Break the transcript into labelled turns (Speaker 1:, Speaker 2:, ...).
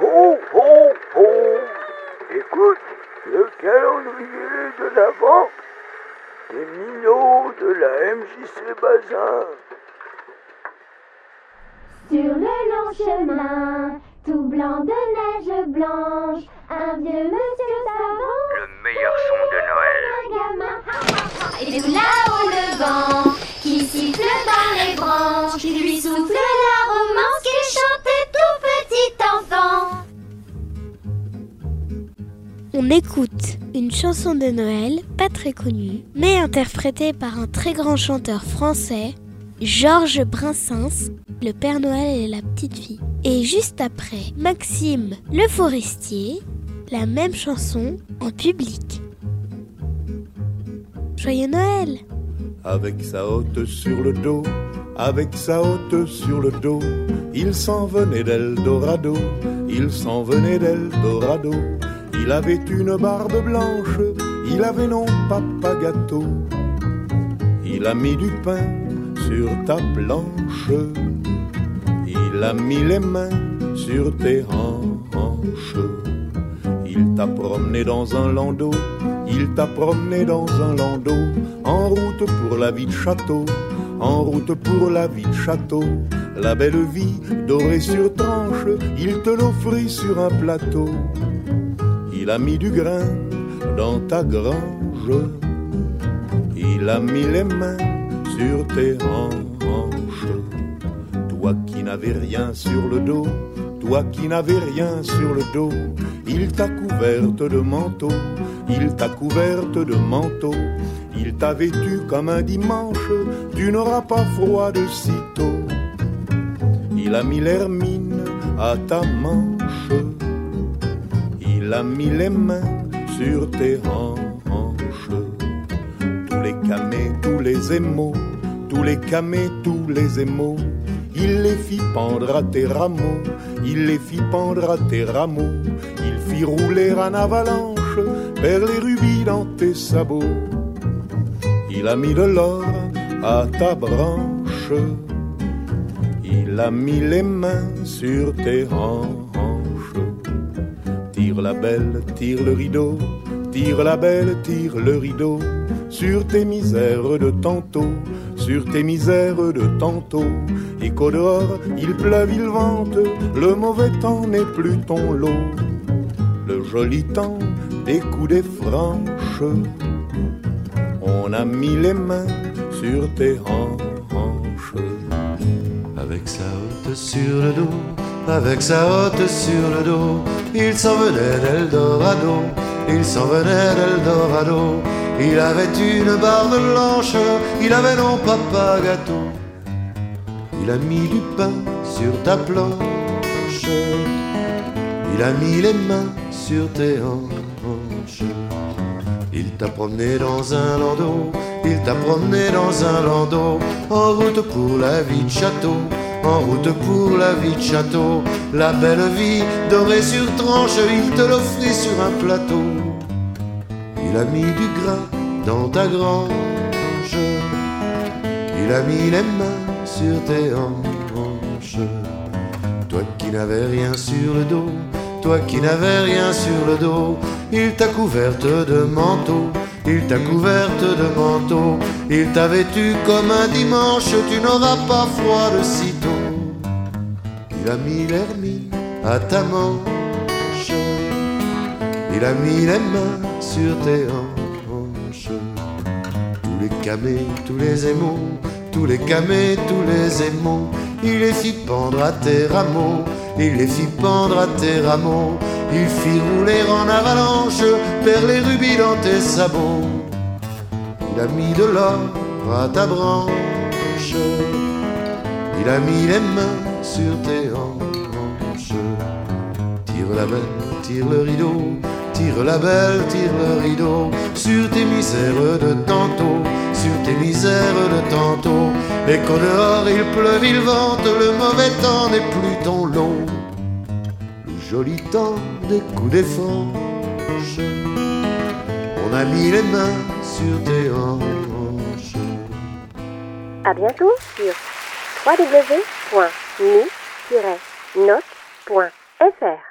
Speaker 1: Ho, ho, ho Écoute le calendrier de l'Avent des minots de la MJC Bazin.
Speaker 2: Sur le long chemin, tout blanc de neige blanche, un vieux monsieur savant,
Speaker 3: Le meilleur son de Noël.
Speaker 2: un gamin. Et tout là-haut le vent, qui siffle dans les branches, qui lui souffle
Speaker 4: Écoute une chanson de Noël pas très connue, mais interprétée par un très grand chanteur français, Georges Brassens, Le Père Noël et la petite fille. Et juste après, Maxime Le Forestier, la même chanson en public. Joyeux Noël
Speaker 5: Avec sa hotte sur le dos, avec sa hotte sur le dos, il s'en venait d'Eldorado, il s'en venait d'Eldorado. Il avait une barbe blanche, il avait non papa gâteau. Il a mis du pain sur ta planche, il a mis les mains sur tes hanches. Il t'a promené dans un landau, il t'a promené dans un landau, en route pour la vie de château, en route pour la vie de château. La belle vie dorée sur tranche, il te l'offrit sur un plateau. Il a mis du grain dans ta grange, il a mis les mains sur tes hanches. Toi qui n'avais rien sur le dos, toi qui n'avais rien sur le dos, il t'a couverte de manteau, il t'a couverte de manteau, il t'a vêtu comme un dimanche, tu n'auras pas froid de sitôt. Il a mis l'hermine à ta manche, il a mis les mains sur tes hanches. Tous les camés, tous les émaux, tous les camés, tous les émaux, il les fit pendre à tes rameaux, il les fit pendre à tes rameaux, il fit rouler en avalanche vers les rubis dans tes sabots. Il a mis de l'or à ta branche, il a mis les mains sur tes hanches. Belle, tire le rideau, tire la belle, tire le rideau, sur tes misères de tantôt, sur tes misères de tantôt. Et qu'au dehors, il pleuve, il vente, le mauvais temps n'est plus ton lot. Le joli temps des coups des franches, on a mis les mains sur tes hanches.
Speaker 6: Avec sa hotte sur le dos, avec sa hotte sur le dos, il s'en venait d'Eldorado, il s'en venait d'Eldorado. Il avait une barbe blanche, il avait non papa gâteau. Il a mis du pain sur ta planche, il a mis les mains sur tes hanches. Il t'a promené dans un landau, il t'a promené dans un landau, en route pour la vie de château, en route pour la vie de château. La belle vie dorée sur tranche, il te l'offrit sur un plateau. Il a mis du grain dans ta grange, il a mis les mains sur tes hanches. Toi qui n'avais rien sur le dos, toi qui n'avais rien sur le dos, il t'a couverte de manteau, il t'a couverte de manteau, il t'a vêtu comme un dimanche, tu n'auras pas froid de sitôt. Il a mis l'hermine à ta manche, il a mis les mains sur tes hanches. Tous les camés, tous les émaux, tous les camés, tous les émaux, il les fit pendre à tes rameaux, il les fit pendre à tes rameaux, il fit rouler en avalanche vers les rubis dans tes sabots. Il a mis de l'or à ta branche, il a mis les mains sur tes hanches. Tire la belle, tire le rideau, tire la belle, tire le rideau, sur tes misères de tantôt, sur tes misères de tantôt. Et qu'au dehors il pleuve, il vente, le mauvais temps n'est plus ton lot. Le joli temps des coups des on a mis les mains sur tes hanches.
Speaker 7: À bientôt sur www.nu-note.fr.